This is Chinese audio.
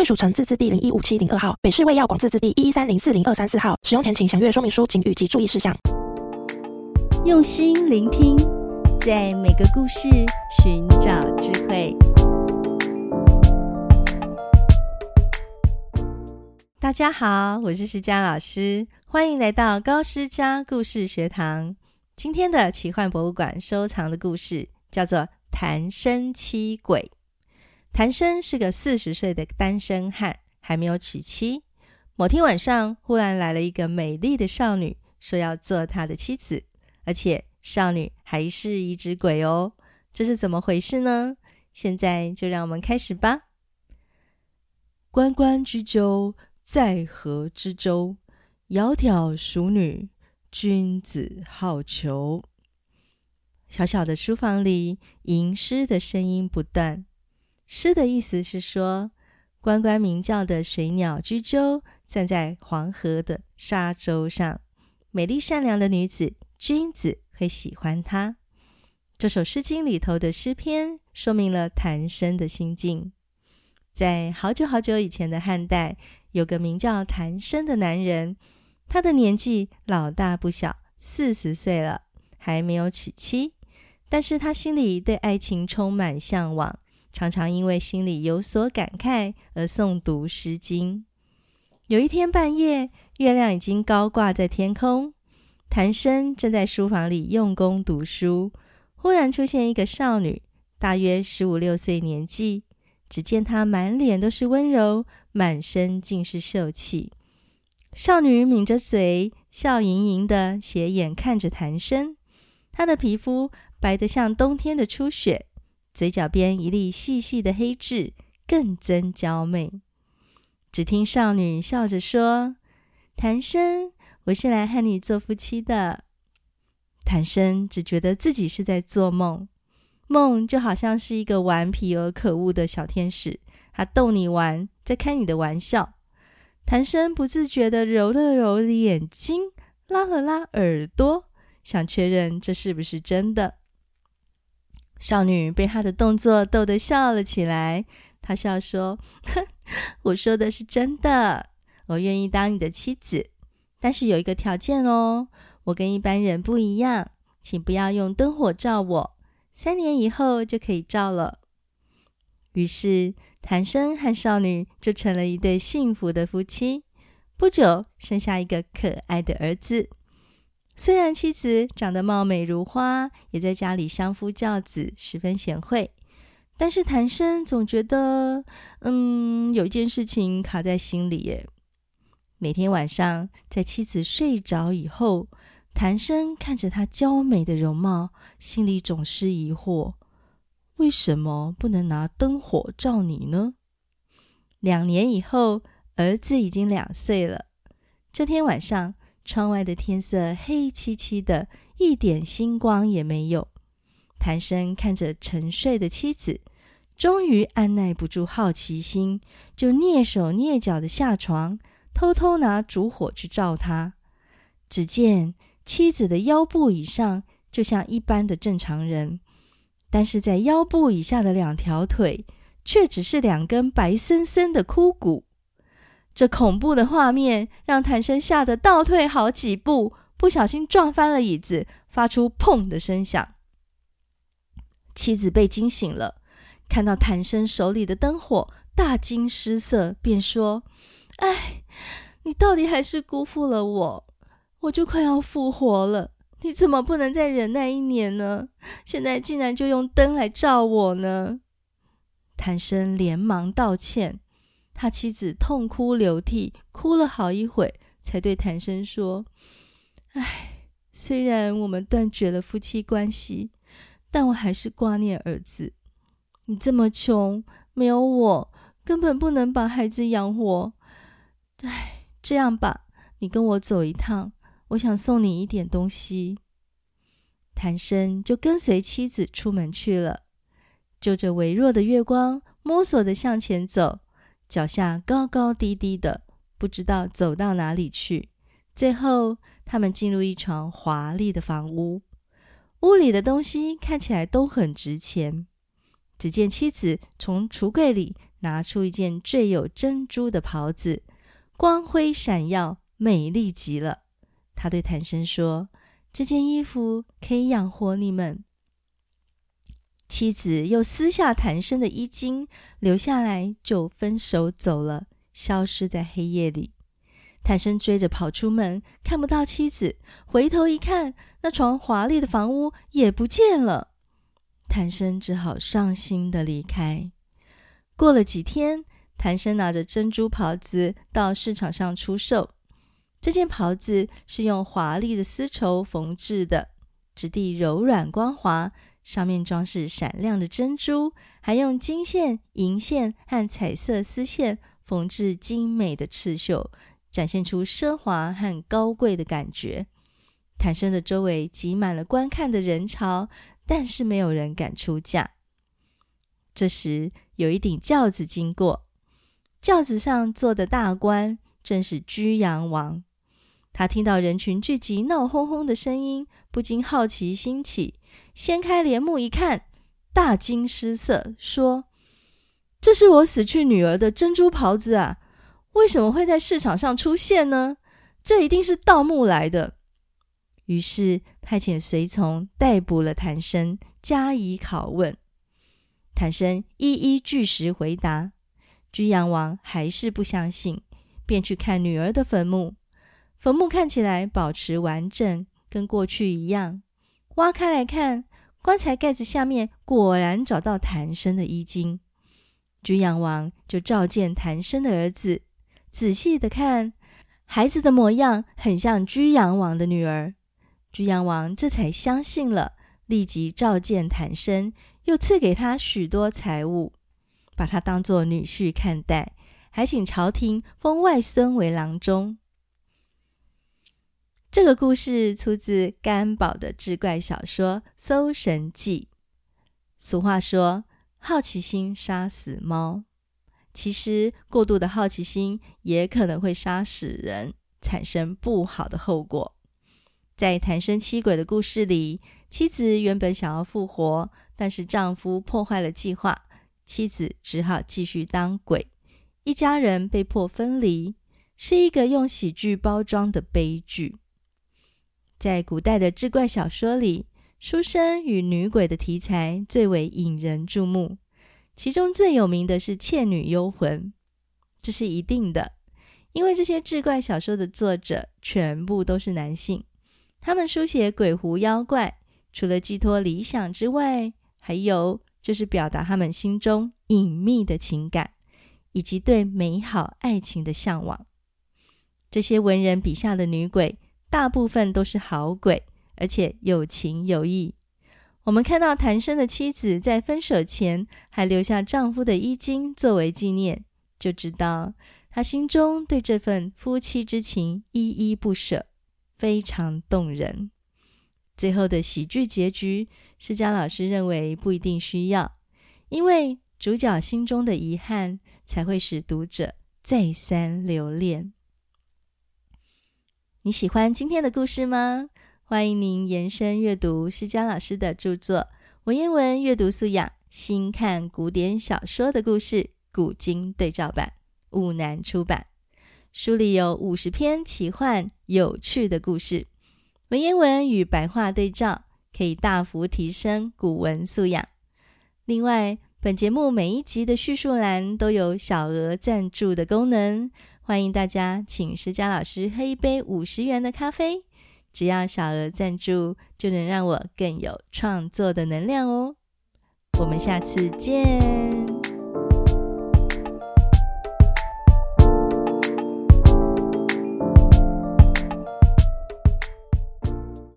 卫署成字字第零一五七零二号，北市卫药广字字第一一三零四零二三四号。使用前请详阅说明书、请及注意事项。用心聆听，在每个故事寻找智慧。大家好，我是诗佳老师，欢迎来到高诗佳故事学堂。今天的奇幻博物馆收藏的故事叫做《谈生七鬼》。谭生是个四十岁的单身汉，还没有娶妻。某天晚上，忽然来了一个美丽的少女，说要做他的妻子，而且少女还是一只鬼哦。这是怎么回事呢？现在就让我们开始吧。关关雎鸠，在河之洲。窈窕淑女，君子好逑。小小的书房里，吟诗的声音不断。诗的意思是说，关关鸣叫的水鸟雎鸠站在黄河的沙洲上，美丽善良的女子，君子会喜欢她。这首《诗经》里头的诗篇，说明了谭生的心境。在好久好久以前的汉代，有个名叫谭生的男人，他的年纪老大不小，四十岁了，还没有娶妻，但是他心里对爱情充满向往。常常因为心里有所感慨而诵读《诗经》。有一天半夜，月亮已经高挂在天空，谭生正在书房里用功读书，忽然出现一个少女，大约十五六岁年纪。只见她满脸都是温柔，满身尽是秀气。少女抿着嘴，笑盈盈的斜眼看着谭生，她的皮肤白得像冬天的初雪。嘴角边一粒细细的黑痣，更增娇媚。只听少女笑着说：“谭生，我是来和你做夫妻的。”谭生只觉得自己是在做梦，梦就好像是一个顽皮而可恶的小天使，他逗你玩，在开你的玩笑。谭生不自觉地揉了揉眼睛，拉了拉耳朵，想确认这是不是真的。少女被他的动作逗得笑了起来，她笑说：“哼，我说的是真的，我愿意当你的妻子，但是有一个条件哦，我跟一般人不一样，请不要用灯火照我，三年以后就可以照了。”于是，谭生和少女就成了一对幸福的夫妻，不久生下一个可爱的儿子。虽然妻子长得貌美如花，也在家里相夫教子，十分贤惠，但是谭生总觉得，嗯，有一件事情卡在心里耶。每天晚上，在妻子睡着以后，谭生看着她娇美的容貌，心里总是疑惑：为什么不能拿灯火照你呢？两年以后，儿子已经两岁了。这天晚上，窗外的天色黑漆漆的，一点星光也没有。谭生看着沉睡的妻子，终于按捺不住好奇心，就蹑手蹑脚的下床，偷偷拿烛火去照她。只见妻子的腰部以上就像一般的正常人，但是在腰部以下的两条腿，却只是两根白森森的枯骨。这恐怖的画面让谭生吓得倒退好几步，不小心撞翻了椅子，发出“砰”的声响。妻子被惊醒了，看到谭生手里的灯火，大惊失色，便说：“哎，你到底还是辜负了我，我就快要复活了，你怎么不能再忍耐一年呢？现在竟然就用灯来照我呢？”谭生连忙道歉。他妻子痛哭流涕，哭了好一会，才对谭生说：“唉，虽然我们断绝了夫妻关系，但我还是挂念儿子。你这么穷，没有我，根本不能把孩子养活。唉，这样吧，你跟我走一趟，我想送你一点东西。谭生就跟随妻子出门去了，就着微弱的月光，摸索着向前走，脚下高高低低的，不知道走到哪里去。最后，他们进入一幢华丽的房屋，屋里的东西看起来都很值钱。只见妻子从橱柜里拿出一件缀有珍珠的袍子，光辉闪耀，美丽极了。她对谭生说：“这件衣服可以养活你们。”妻子又撕下谭生的衣襟，留下来就分手走了，消失在黑夜里。谭生追着跑出门，看不到妻子，回头一看，那幢华丽的房屋也不见了。谭生只好伤心地离开。过了几天，谭生拿着珍珠袍子到市场上出售。这件袍子是用华丽的丝绸缝制的，质地柔软光滑，上面装饰闪亮的珍珠，还用金线、银线和彩色丝线缝制精美的刺绣。展现出奢华和高贵的感觉。谭生的周围挤满了观看的人潮，但是没有人敢出价。这时，有一顶轿子经过，轿子上坐的大官正是居阳王。他听到人群聚集、闹哄哄的声音，不禁好奇心起，掀开帘幕一看，大惊失色，说：“这是我死去女儿的珍珠袍子啊！”为什么会在市场上出现呢？这一定是盗墓来的。于是派遣随从逮捕了谭生，加以拷问。谭生一一据实回答。居阳王还是不相信，便去看女儿的坟墓。坟墓看起来保持完整，跟过去一样。挖开来看，棺材盖子下面果然找到谭生的衣襟。居阳王就召见谭生的儿子。仔细的看，孩子的模样很像居阳王的女儿。居阳王这才相信了，立即召见谭生，又赐给他许多财物，把他当作女婿看待，还请朝廷封外孙为郎中。这个故事出自干宝的志怪小说《搜神记》。俗话说：“好奇心杀死猫。”其实，过度的好奇心也可能会杀死人，产生不好的后果。在谈生七鬼的故事里，妻子原本想要复活，但是丈夫破坏了计划，妻子只好继续当鬼，一家人被迫分离，是一个用喜剧包装的悲剧。在古代的志怪小说里，书生与女鬼的题材最为引人注目。其中最有名的是《倩女幽魂》，这是一定的，因为这些志怪小说的作者全部都是男性。他们书写鬼狐妖怪，除了寄托理想之外，还有就是表达他们心中隐秘的情感，以及对美好爱情的向往。这些文人笔下的女鬼，大部分都是好鬼，而且有情有义。我们看到谭生的妻子在分手前还留下丈夫的衣襟作为纪念，就知道她心中对这份夫妻之情依依不舍，非常动人。最后的喜剧结局，施佳老师认为不一定需要，因为主角心中的遗憾才会使读者再三留恋。你喜欢今天的故事吗？欢迎您延伸阅读施佳老师的著作《文言文阅读素养：新看古典小说的故事古今对照版》，五南出版。书里有五十篇奇幻有趣的故事，文言文与白话对照，可以大幅提升古文素养。另外，本节目每一集的叙述栏都有小额赞助的功能，欢迎大家请施佳老师喝一杯五十元的咖啡。只要小额赞助，就能让我更有创作的能量哦。我们下次见。